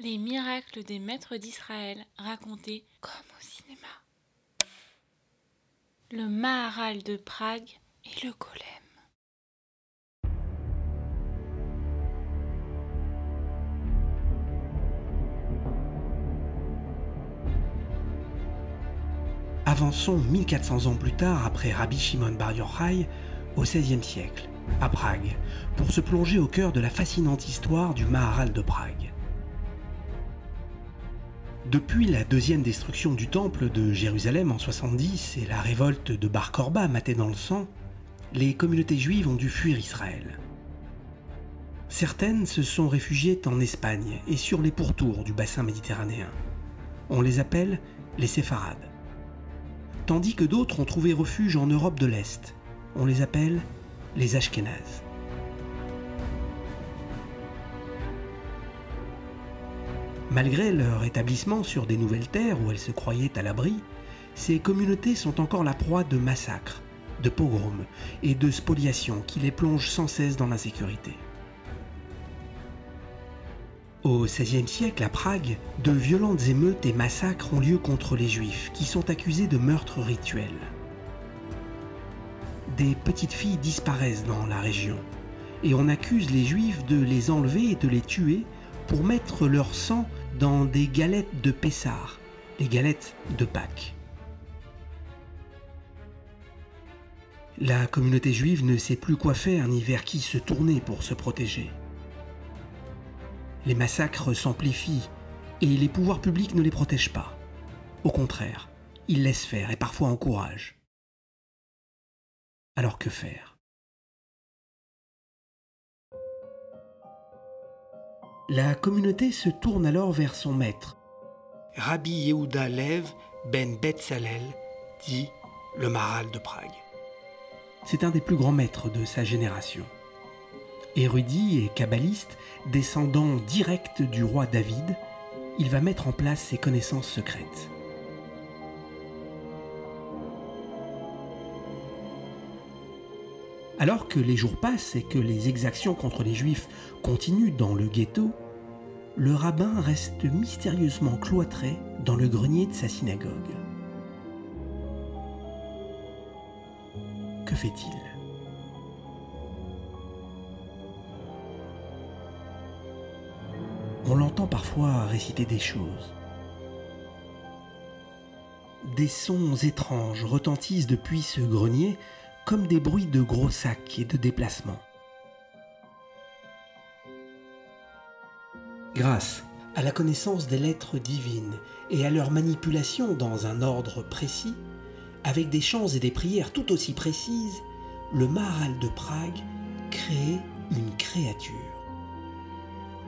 Les miracles des maîtres d'Israël racontés comme au cinéma. Le Maharal de Prague et le golem. Avançons 1400 ans plus tard, après Rabbi Shimon Bar Yochai, au XVIe siècle, à Prague, pour se plonger au cœur de la fascinante histoire du Maharal de Prague. Depuis la deuxième destruction du temple de Jérusalem en 70 et la révolte de Bar Korba matée dans le sang, les communautés juives ont dû fuir Israël. Certaines se sont réfugiées en Espagne et sur les pourtours du bassin méditerranéen. On les appelle les séfarades. Tandis que d'autres ont trouvé refuge en Europe de l'Est. On les appelle les Ashkénazes. Malgré leur établissement sur des nouvelles terres où elles se croyaient à l'abri, ces communautés sont encore la proie de massacres, de pogroms et de spoliations qui les plongent sans cesse dans l'insécurité. Au XVIe siècle, à Prague, de violentes émeutes et massacres ont lieu contre les Juifs, qui sont accusés de meurtres rituels. Des petites filles disparaissent dans la région, et on accuse les Juifs de les enlever et de les tuer pour mettre leur sang dans des galettes de Pessar, les galettes de Pâques. La communauté juive ne sait plus quoi faire ni vers qui se tourner pour se protéger. Les massacres s'amplifient et les pouvoirs publics ne les protègent pas. Au contraire, ils laissent faire et parfois encouragent. Alors que faire? La communauté se tourne alors vers son maître, Rabbi Yehuda Lev ben Betzalel, dit le Maral de Prague. C'est un des plus grands maîtres de sa génération. Érudit et kabbaliste, descendant direct du roi David, il va mettre en place ses connaissances secrètes. Alors que les jours passent et que les exactions contre les juifs continuent dans le ghetto, le rabbin reste mystérieusement cloîtré dans le grenier de sa synagogue. Que fait-il? On l'entend parfois réciter des choses. Des sons étranges retentissent depuis ce grenier comme des bruits de gros sacs et de déplacements. Grâce à la connaissance des lettres divines et à leur manipulation dans un ordre précis, avec des chants et des prières tout aussi précises, le Maharal de Prague crée une créature.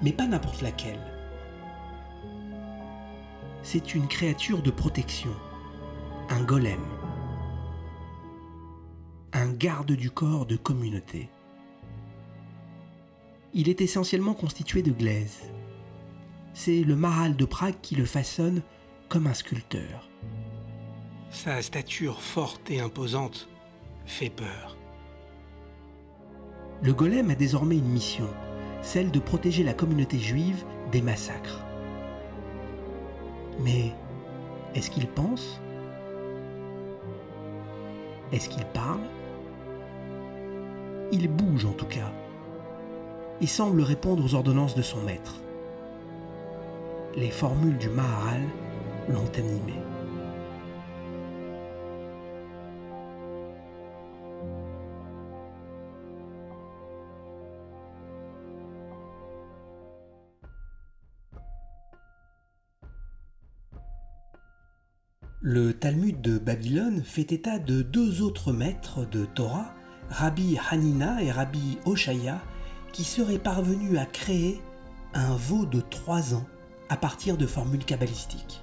Mais pas n'importe laquelle. C'est une créature de protection, un golem, un garde du corps de communauté. Il est essentiellement constitué de glaise. C'est le Maral de Prague qui le façonne comme un sculpteur. Sa stature forte et imposante fait peur. Le golem a désormais une mission, celle de protéger la communauté juive des massacres. Mais est-ce qu'il pense? Est-ce qu'il parle? Il bouge en tout cas et semble répondre aux ordonnances de son maître. Les formules du Maharal l'ont animé. Le Talmud de Babylone fait état de deux autres maîtres de Torah, Rabbi Hanina et Rabbi Oshaya, qui seraient parvenus à créer un veau de trois ans à partir de formules kabbalistiques.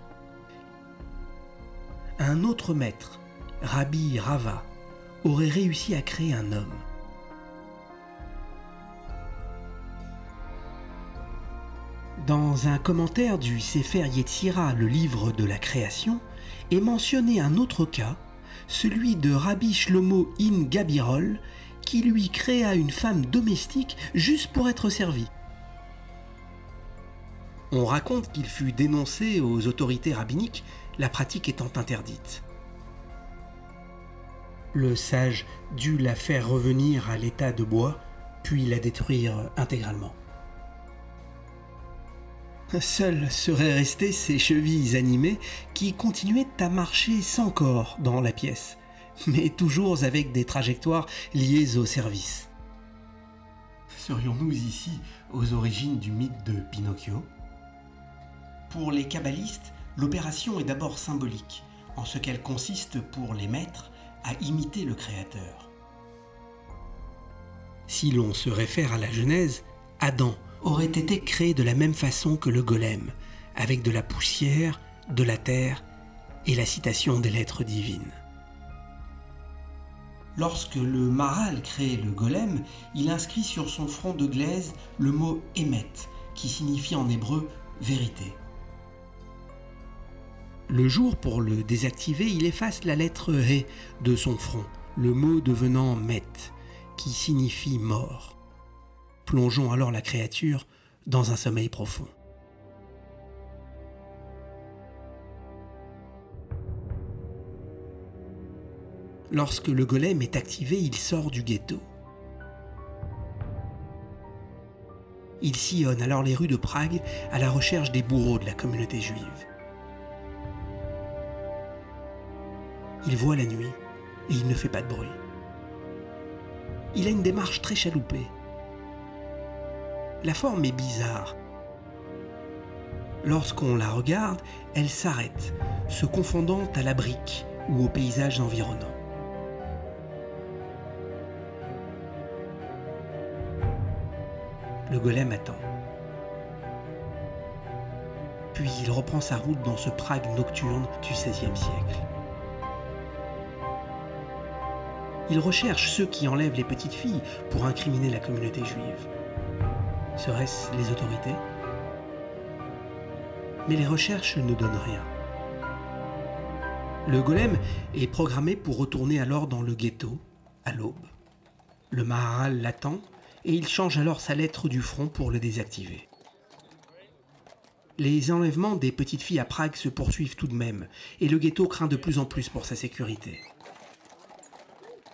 Un autre maître, Rabbi Rava, aurait réussi à créer un homme. Dans un commentaire du Sefer Yetzira, le livre de la création, est mentionné un autre cas, celui de Rabbi Shlomo in Gabirol, qui lui créa une femme domestique juste pour être servie. On raconte qu'il fut dénoncé aux autorités rabbiniques, la pratique étant interdite. Le sage dut la faire revenir à l'état de bois, puis la détruire intégralement. Seules seraient restées ses chevilles animées qui continuaient à marcher sans corps dans la pièce, mais toujours avec des trajectoires liées au service. Serions-nous ici aux origines du mythe de Pinocchio? Pour les kabbalistes, l'opération est d'abord symbolique, en ce qu'elle consiste pour les maîtres à imiter le Créateur. Si l'on se réfère à la Genèse, Adam aurait été créé de la même façon que le golem, avec de la poussière, de la terre et la citation des lettres divines. Lorsque le Maral crée le golem, il inscrit sur son front de glaise le mot Emet, qui signifie en hébreu vérité. Le jour, pour le désactiver, il efface la lettre He de son front, le mot devenant Met, qui signifie mort. Plongeons alors la créature dans un sommeil profond. Lorsque le golem est activé, il sort du ghetto. Il sillonne alors les rues de Prague à la recherche des bourreaux de la communauté juive. Il voit la nuit et il ne fait pas de bruit. Il a une démarche très chaloupée. La forme est bizarre. Lorsqu'on la regarde, elle s'arrête, se confondant à la brique ou aux paysages environnants. Le golem attend. Puis il reprend sa route dans ce Prague nocturne du XVIe siècle. Il recherche ceux qui enlèvent les petites filles pour incriminer la communauté juive. Serait-ce les autorités? Mais les recherches ne donnent rien. Le golem est programmé pour retourner alors dans le ghetto à l'aube. Le Maharal l'attend et il change alors sa lettre du front pour le désactiver. Les enlèvements des petites filles à Prague se poursuivent tout de même, et le ghetto craint de plus en plus pour sa sécurité.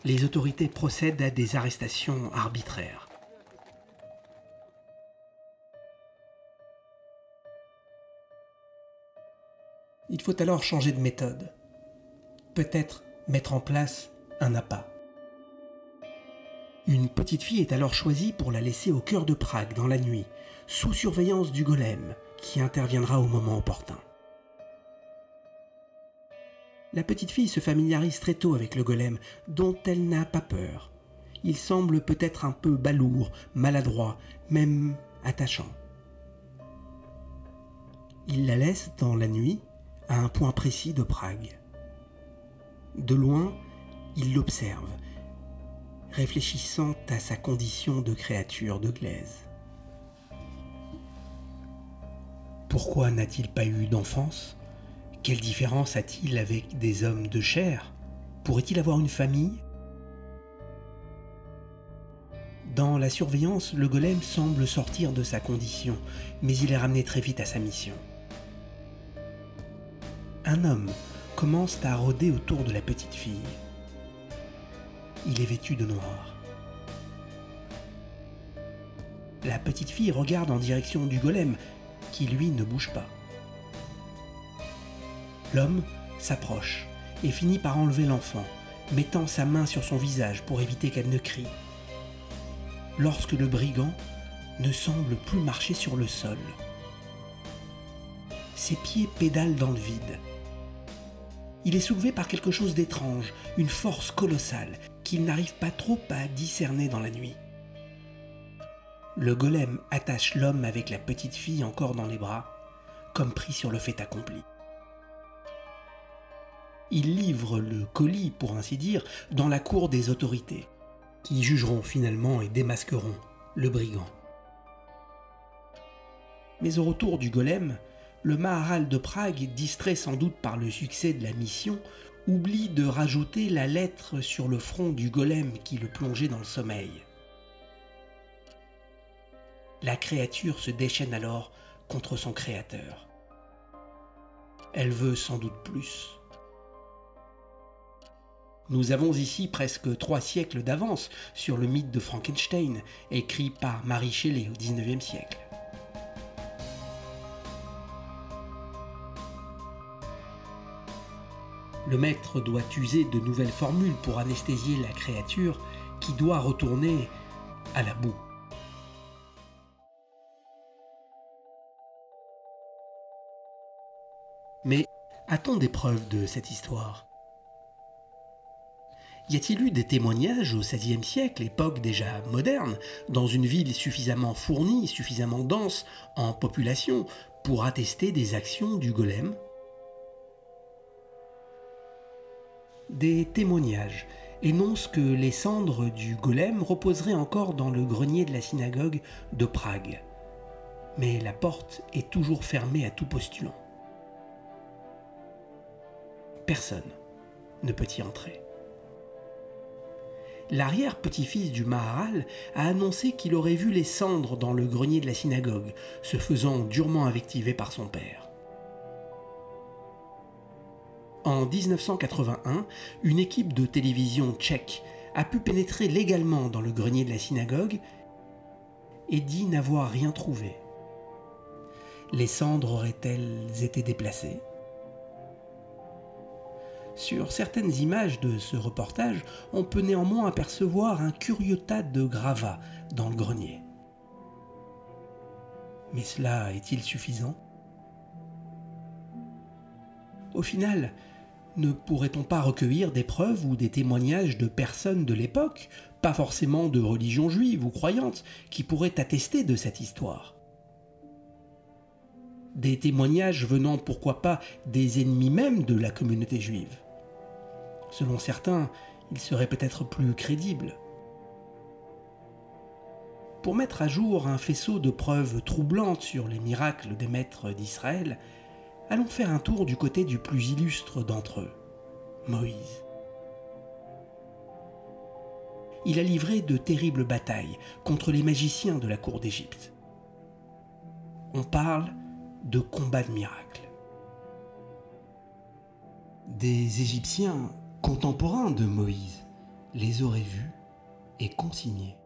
Les autorités procèdent à des arrestations arbitraires. Il faut alors changer de méthode. Peut-être mettre en place un appât. Une petite fille est alors choisie pour la laisser au cœur de Prague dans la nuit, sous surveillance du golem, qui interviendra au moment opportun. La petite fille se familiarise très tôt avec le golem, dont elle n'a pas peur. Il semble peut-être un peu balourd, maladroit, même attachant. Il la laisse dans la nuit à un point précis de Prague. De loin, il l'observe, réfléchissant à sa condition de créature de glaise. Pourquoi n'a-t-il pas eu d'enfance? Quelle différence a-t-il avec des hommes de chair? Pourrait-il avoir une famille? Dans la surveillance, le golem semble sortir de sa condition, mais il est ramené très vite à sa mission. Un homme commence à rôder autour de la petite fille. Il est vêtu de noir. La petite fille regarde en direction du golem, qui lui ne bouge pas. L'homme s'approche et finit par enlever l'enfant, mettant sa main sur son visage pour éviter qu'elle ne crie. Lorsque le brigand ne semble plus marcher sur le sol. Ses pieds pédalent dans le vide. Il est soulevé par quelque chose d'étrange, une force colossale qu'il n'arrive pas trop à discerner dans la nuit. Le golem attache l'homme avec la petite fille encore dans les bras, comme pris sur le fait accompli. Il livre le colis, pour ainsi dire, dans la cour des autorités, qui jugeront finalement et démasqueront le brigand. Mais au retour du golem, le Maharal de Prague, distrait sans doute par le succès de la mission, oublie de rajouter la lettre sur le front du golem qui le plongeait dans le sommeil. La créature se déchaîne alors contre son créateur. Elle veut sans doute plus. Nous avons ici presque trois siècles d'avance sur le mythe de Frankenstein, écrit par Marie Shelley au XIXe siècle. Le maître doit user de nouvelles formules pour anesthésier la créature qui doit retourner à la boue. Mais a-t-on des preuves de cette histoire? Y a-t-il eu des témoignages au XVIe siècle, époque déjà moderne, dans une ville suffisamment fournie, suffisamment dense en population, pour attester des actions du golem? Des témoignages énoncent que les cendres du golem reposeraient encore dans le grenier de la synagogue de Prague. Mais la porte est toujours fermée à tout postulant. Personne ne peut y entrer l'arrière-petit-fils du Maharal a annoncé qu'il aurait vu les cendres dans le grenier de la synagogue, se faisant durement invectiver par son père. En 1981, une équipe de télévision tchèque a pu pénétrer légalement dans le grenier de la synagogue et dit n'avoir rien trouvé. Les cendres auraient-elles été déplacées? Sur certaines images de ce reportage, on peut néanmoins apercevoir un curieux tas de gravats dans le grenier. Mais cela est-il suffisant? Au final, ne pourrait-on pas recueillir des preuves ou des témoignages de personnes de l'époque, pas forcément de religion juive ou croyante, qui pourraient attester de cette histoire? Des témoignages venant pourquoi pas des ennemis même de la communauté juive? Selon certains, il serait peut-être plus crédible. Pour mettre à jour un faisceau de preuves troublantes sur les miracles des maîtres d'Israël, allons faire un tour du côté du plus illustre d'entre eux, Moïse. Il a livré de terribles batailles contre les magiciens de la cour d'Égypte. On parle de combat de miracles. Des Égyptiens contemporains de Moïse les auraient vus et consignés.